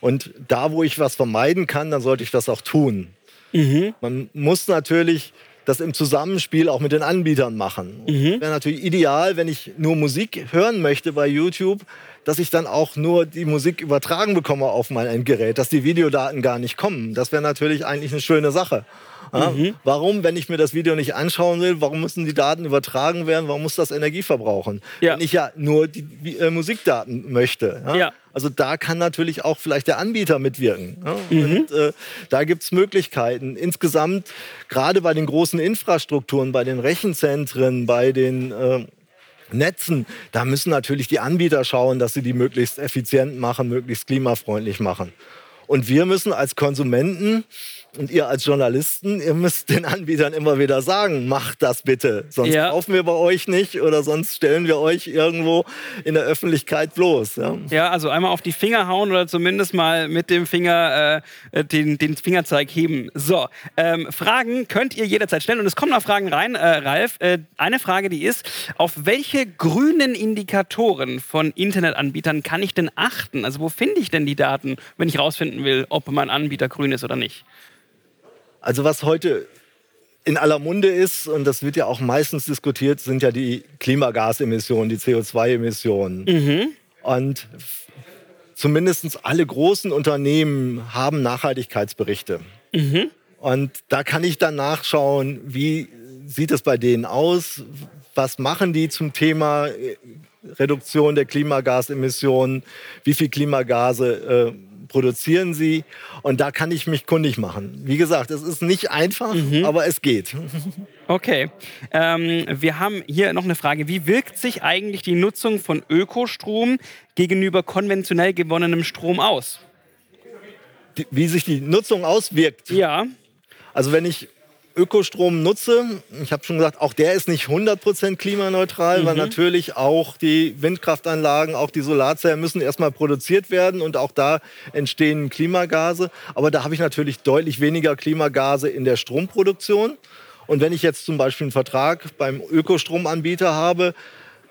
Und da, wo ich was vermeiden kann, dann sollte ich das auch tun. Mhm. Man muss natürlich das im Zusammenspiel auch mit den Anbietern machen. Mhm. Wäre natürlich ideal, wenn ich nur Musik hören möchte bei YouTube, dass ich dann auch nur die Musik übertragen bekomme auf mein Endgerät, dass die Videodaten gar nicht kommen. Das wäre natürlich eigentlich eine schöne Sache. Ja, mhm. Warum, wenn ich mir das Video nicht anschauen will, warum müssen die Daten übertragen werden? Warum muss das Energie verbrauchen? Ja. Wenn ich ja nur die äh, Musikdaten möchte. Ja? ja? Also da kann natürlich auch vielleicht der Anbieter mitwirken. Mhm. Und, äh, da gibt es Möglichkeiten. Insgesamt, gerade bei den großen Infrastrukturen, bei den Rechenzentren, bei den äh, Netzen, da müssen natürlich die Anbieter schauen, dass sie die möglichst effizient machen, möglichst klimafreundlich machen. Und wir müssen als Konsumenten und ihr als Journalisten, ihr müsst den Anbietern immer wieder sagen, macht das bitte. Sonst ja. kaufen wir bei euch nicht oder sonst stellen wir euch irgendwo in der Öffentlichkeit bloß. Ja, ja also einmal auf die Finger hauen oder zumindest mal mit dem Finger äh, den, den Fingerzeig heben. So, ähm, Fragen könnt ihr jederzeit stellen und es kommen noch Fragen rein, äh, Ralf. Äh, eine Frage, die ist, auf welche grünen Indikatoren von Internetanbietern kann ich denn achten? Also wo finde ich denn die Daten, wenn ich herausfinden will, ob mein Anbieter grün ist oder nicht? Also was heute in aller Munde ist, und das wird ja auch meistens diskutiert, sind ja die Klimagasemissionen, die CO2-Emissionen. Mhm. Und zumindest alle großen Unternehmen haben Nachhaltigkeitsberichte. Mhm. Und da kann ich dann nachschauen, wie sieht es bei denen aus, was machen die zum Thema äh, Reduktion der Klimagasemissionen, wie viel Klimagase äh, produzieren sie. Und da kann ich mich kundig machen. Wie gesagt, es ist nicht einfach, mhm. aber es geht. Okay. Ähm, wir haben hier noch eine Frage. Wie wirkt sich eigentlich die Nutzung von Ökostrom gegenüber konventionell gewonnenem Strom aus? Die, wie sich die Nutzung auswirkt? Ja. Also wenn ich Ökostrom nutze, ich habe schon gesagt, auch der ist nicht 100% klimaneutral, mhm. weil natürlich auch die Windkraftanlagen, auch die Solarzellen müssen erstmal produziert werden und auch da entstehen Klimagase. Aber da habe ich natürlich deutlich weniger Klimagase in der Stromproduktion. Und wenn ich jetzt zum Beispiel einen Vertrag beim Ökostromanbieter habe,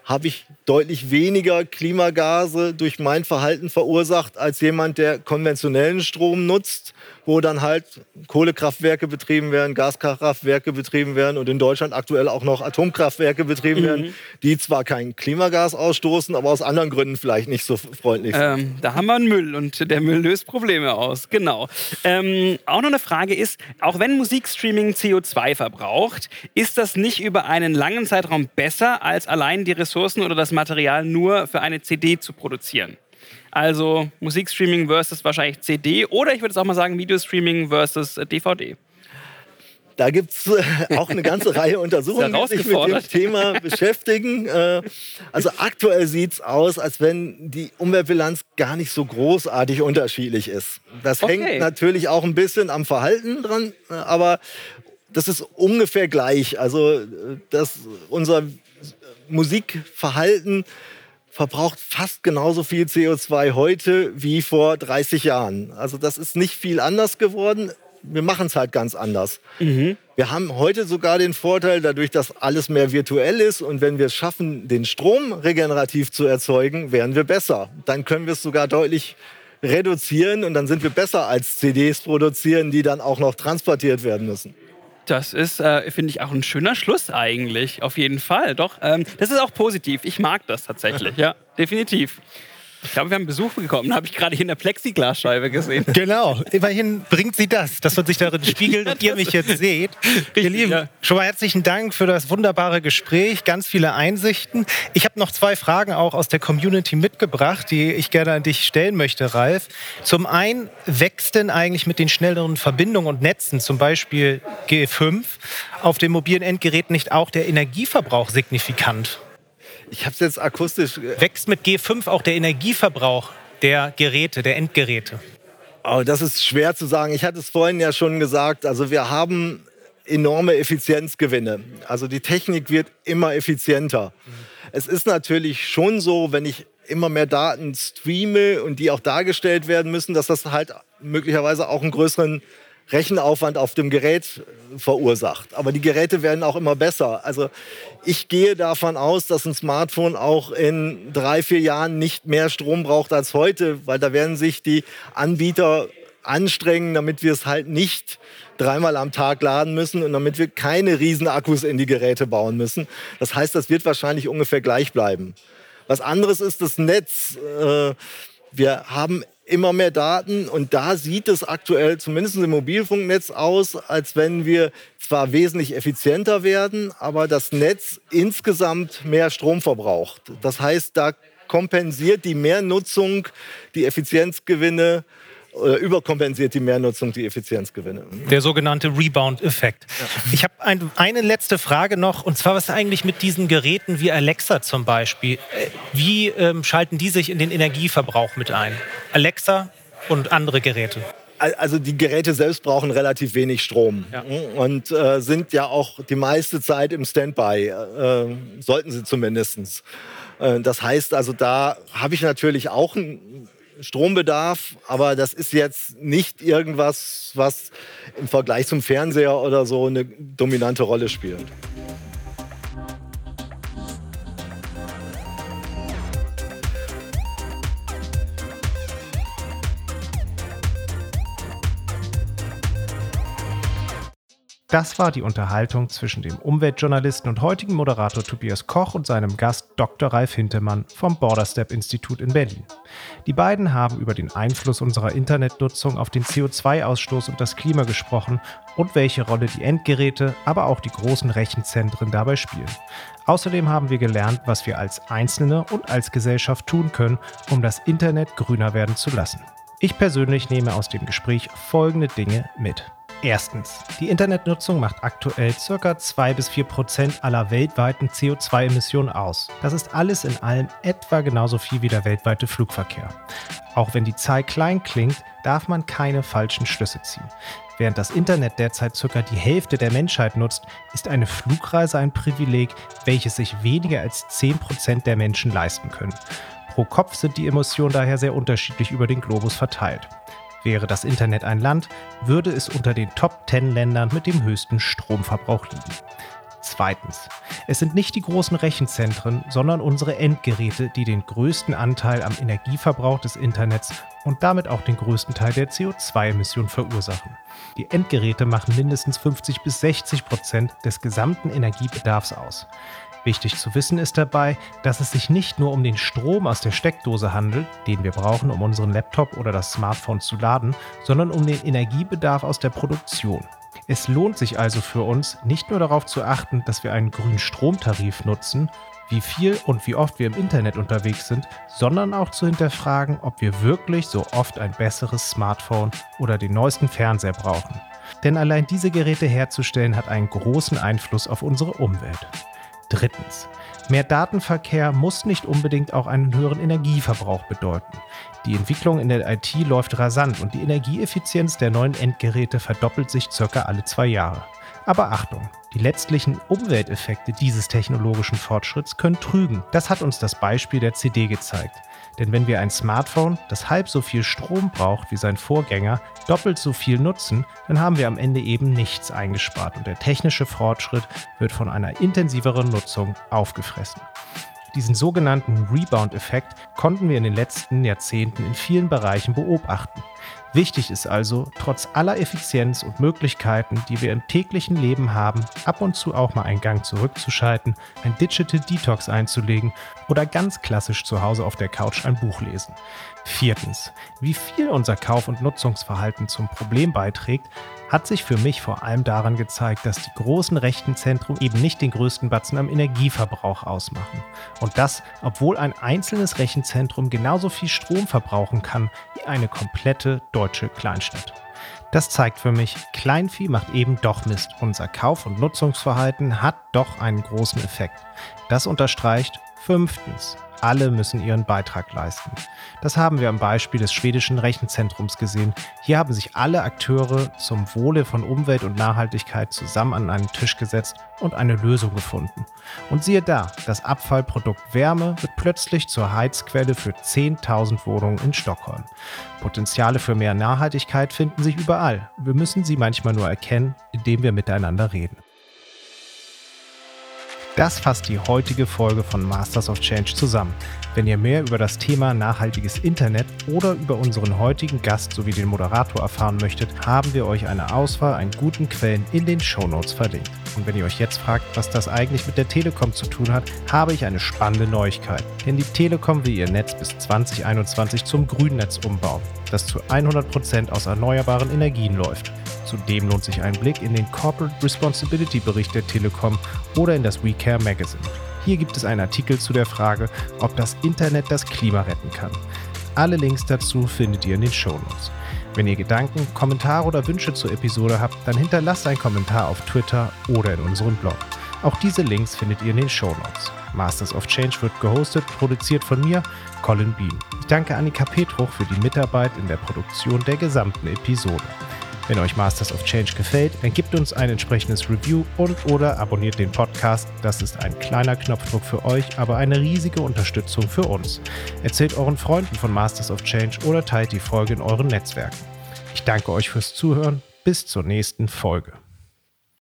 habe ich deutlich weniger Klimagase durch mein Verhalten verursacht als jemand, der konventionellen Strom nutzt wo dann halt Kohlekraftwerke betrieben werden, Gaskraftwerke betrieben werden und in Deutschland aktuell auch noch Atomkraftwerke betrieben mhm. werden, die zwar kein Klimagas ausstoßen, aber aus anderen Gründen vielleicht nicht so freundlich sind. Ähm, da haben wir einen Müll und der Müll löst Probleme aus. Genau. Ähm, auch noch eine Frage ist, auch wenn Musikstreaming CO2 verbraucht, ist das nicht über einen langen Zeitraum besser, als allein die Ressourcen oder das Material nur für eine CD zu produzieren? Also Musikstreaming versus wahrscheinlich CD oder ich würde es auch mal sagen Videostreaming versus DVD. Da gibt es äh, auch eine ganze Reihe Untersuchungen, die sich mit dem Thema beschäftigen. Äh, also aktuell sieht es aus, als wenn die Umweltbilanz gar nicht so großartig unterschiedlich ist. Das okay. hängt natürlich auch ein bisschen am Verhalten dran, äh, aber das ist ungefähr gleich. Also dass unser Musikverhalten verbraucht fast genauso viel CO2 heute wie vor 30 Jahren. Also das ist nicht viel anders geworden. Wir machen es halt ganz anders. Mhm. Wir haben heute sogar den Vorteil, dadurch, dass alles mehr virtuell ist und wenn wir es schaffen, den Strom regenerativ zu erzeugen, werden wir besser. Dann können wir es sogar deutlich reduzieren und dann sind wir besser als CDs produzieren, die dann auch noch transportiert werden müssen. Das ist, äh, finde ich, auch ein schöner Schluss eigentlich. Auf jeden Fall. Doch, ähm, das ist auch positiv. Ich mag das tatsächlich. Ja, definitiv. Ich glaube, wir haben Besuch bekommen, habe ich gerade hier in der Plexiglasscheibe gesehen. Genau, immerhin bringt sie das, dass man sich darin spiegelt und ihr mich jetzt seht. Richtig, ihr Lieben, ja. schon mal herzlichen Dank für das wunderbare Gespräch, ganz viele Einsichten. Ich habe noch zwei Fragen auch aus der Community mitgebracht, die ich gerne an dich stellen möchte, Ralf. Zum einen, wächst denn eigentlich mit den schnelleren Verbindungen und Netzen, zum Beispiel G5, auf dem mobilen Endgerät nicht auch der Energieverbrauch signifikant? Ich habe es jetzt akustisch. Äh, Wächst mit G5 auch der Energieverbrauch der Geräte, der Endgeräte? Oh, das ist schwer zu sagen. Ich hatte es vorhin ja schon gesagt. Also wir haben enorme Effizienzgewinne. Also die Technik wird immer effizienter. Mhm. Es ist natürlich schon so, wenn ich immer mehr Daten streame und die auch dargestellt werden müssen, dass das halt möglicherweise auch einen größeren Rechenaufwand auf dem Gerät verursacht. Aber die Geräte werden auch immer besser. Also ich gehe davon aus, dass ein Smartphone auch in drei, vier Jahren nicht mehr Strom braucht als heute, weil da werden sich die Anbieter anstrengen, damit wir es halt nicht dreimal am Tag laden müssen und damit wir keine Riesenakkus in die Geräte bauen müssen. Das heißt, das wird wahrscheinlich ungefähr gleich bleiben. Was anderes ist das Netz. Äh, wir haben immer mehr Daten und da sieht es aktuell zumindest im Mobilfunknetz aus, als wenn wir zwar wesentlich effizienter werden, aber das Netz insgesamt mehr Strom verbraucht. Das heißt, da kompensiert die Mehrnutzung die Effizienzgewinne überkompensiert die Mehrnutzung die Effizienzgewinne. Der sogenannte Rebound-Effekt. Ja. Ich habe ein, eine letzte Frage noch, und zwar, was eigentlich mit diesen Geräten wie Alexa zum Beispiel, äh, wie ähm, schalten die sich in den Energieverbrauch mit ein? Alexa und andere Geräte. Also die Geräte selbst brauchen relativ wenig Strom ja. und äh, sind ja auch die meiste Zeit im Standby, äh, sollten sie zumindest. Äh, das heißt also, da habe ich natürlich auch ein Strombedarf, aber das ist jetzt nicht irgendwas, was im Vergleich zum Fernseher oder so eine dominante Rolle spielt. Das war die Unterhaltung zwischen dem Umweltjournalisten und heutigen Moderator Tobias Koch und seinem Gast Dr. Ralf Hintemann vom Borderstep Institut in Berlin. Die beiden haben über den Einfluss unserer Internetnutzung auf den CO2-Ausstoß und das Klima gesprochen und welche Rolle die Endgeräte, aber auch die großen Rechenzentren dabei spielen. Außerdem haben wir gelernt, was wir als Einzelne und als Gesellschaft tun können, um das Internet grüner werden zu lassen. Ich persönlich nehme aus dem Gespräch folgende Dinge mit. Erstens, die Internetnutzung macht aktuell ca. 2 bis 4 Prozent aller weltweiten CO2-Emissionen aus. Das ist alles in allem etwa genauso viel wie der weltweite Flugverkehr. Auch wenn die Zahl klein klingt, darf man keine falschen Schlüsse ziehen. Während das Internet derzeit ca. die Hälfte der Menschheit nutzt, ist eine Flugreise ein Privileg, welches sich weniger als 10 Prozent der Menschen leisten können. Pro Kopf sind die Emissionen daher sehr unterschiedlich über den Globus verteilt. Wäre das Internet ein Land, würde es unter den Top 10 Ländern mit dem höchsten Stromverbrauch liegen. Zweitens. Es sind nicht die großen Rechenzentren, sondern unsere Endgeräte, die den größten Anteil am Energieverbrauch des Internets und damit auch den größten Teil der CO2-Emissionen verursachen. Die Endgeräte machen mindestens 50 bis 60 Prozent des gesamten Energiebedarfs aus. Wichtig zu wissen ist dabei, dass es sich nicht nur um den Strom aus der Steckdose handelt, den wir brauchen, um unseren Laptop oder das Smartphone zu laden, sondern um den Energiebedarf aus der Produktion. Es lohnt sich also für uns, nicht nur darauf zu achten, dass wir einen grünen Stromtarif nutzen, wie viel und wie oft wir im Internet unterwegs sind, sondern auch zu hinterfragen, ob wir wirklich so oft ein besseres Smartphone oder den neuesten Fernseher brauchen. Denn allein diese Geräte herzustellen hat einen großen Einfluss auf unsere Umwelt. Drittens. Mehr Datenverkehr muss nicht unbedingt auch einen höheren Energieverbrauch bedeuten. Die Entwicklung in der IT läuft rasant und die Energieeffizienz der neuen Endgeräte verdoppelt sich circa alle zwei Jahre. Aber Achtung, die letztlichen Umwelteffekte dieses technologischen Fortschritts können trügen. Das hat uns das Beispiel der CD gezeigt. Denn wenn wir ein Smartphone, das halb so viel Strom braucht wie sein Vorgänger, doppelt so viel nutzen, dann haben wir am Ende eben nichts eingespart und der technische Fortschritt wird von einer intensiveren Nutzung aufgefressen. Diesen sogenannten Rebound-Effekt konnten wir in den letzten Jahrzehnten in vielen Bereichen beobachten. Wichtig ist also, trotz aller Effizienz und Möglichkeiten, die wir im täglichen Leben haben, ab und zu auch mal einen Gang zurückzuschalten, ein Digital Detox einzulegen oder ganz klassisch zu Hause auf der Couch ein Buch lesen. Viertens, wie viel unser Kauf- und Nutzungsverhalten zum Problem beiträgt, hat sich für mich vor allem daran gezeigt, dass die großen Rechenzentren eben nicht den größten Batzen am Energieverbrauch ausmachen. Und das, obwohl ein einzelnes Rechenzentrum genauso viel Strom verbrauchen kann wie eine komplette deutsche Kleinstadt. Das zeigt für mich, Kleinvieh macht eben doch Mist. Unser Kauf- und Nutzungsverhalten hat doch einen großen Effekt. Das unterstreicht fünftens, alle müssen ihren Beitrag leisten. Das haben wir am Beispiel des schwedischen Rechenzentrums gesehen. Hier haben sich alle Akteure zum Wohle von Umwelt und Nachhaltigkeit zusammen an einen Tisch gesetzt und eine Lösung gefunden. Und siehe da, das Abfallprodukt Wärme wird plötzlich zur Heizquelle für 10.000 Wohnungen in Stockholm. Potenziale für mehr Nachhaltigkeit finden sich überall. Wir müssen sie manchmal nur erkennen, indem wir miteinander reden. Das fasst die heutige Folge von Masters of Change zusammen. Wenn ihr mehr über das Thema nachhaltiges Internet oder über unseren heutigen Gast sowie den Moderator erfahren möchtet, haben wir euch eine Auswahl an guten Quellen in den Shownotes verlinkt. Und wenn ihr euch jetzt fragt, was das eigentlich mit der Telekom zu tun hat, habe ich eine spannende Neuigkeit. Denn die Telekom will ihr Netz bis 2021 zum Grünnetz umbauen, das zu 100% aus erneuerbaren Energien läuft. Zudem lohnt sich ein Blick in den Corporate Responsibility Bericht der Telekom oder in das WeCare Magazine. Hier gibt es einen Artikel zu der Frage, ob das Internet das Klima retten kann. Alle Links dazu findet ihr in den Shownotes. Wenn ihr Gedanken, Kommentare oder Wünsche zur Episode habt, dann hinterlasst einen Kommentar auf Twitter oder in unserem Blog. Auch diese Links findet ihr in den Shownotes. Masters of Change wird gehostet, produziert von mir, Colin Bean. Ich danke Annika Petruch für die Mitarbeit in der Produktion der gesamten Episode. Wenn euch Masters of Change gefällt, dann gebt uns ein entsprechendes Review und oder abonniert den Podcast. Das ist ein kleiner Knopfdruck für euch, aber eine riesige Unterstützung für uns. Erzählt euren Freunden von Masters of Change oder teilt die Folge in euren Netzwerken. Ich danke euch fürs Zuhören. Bis zur nächsten Folge.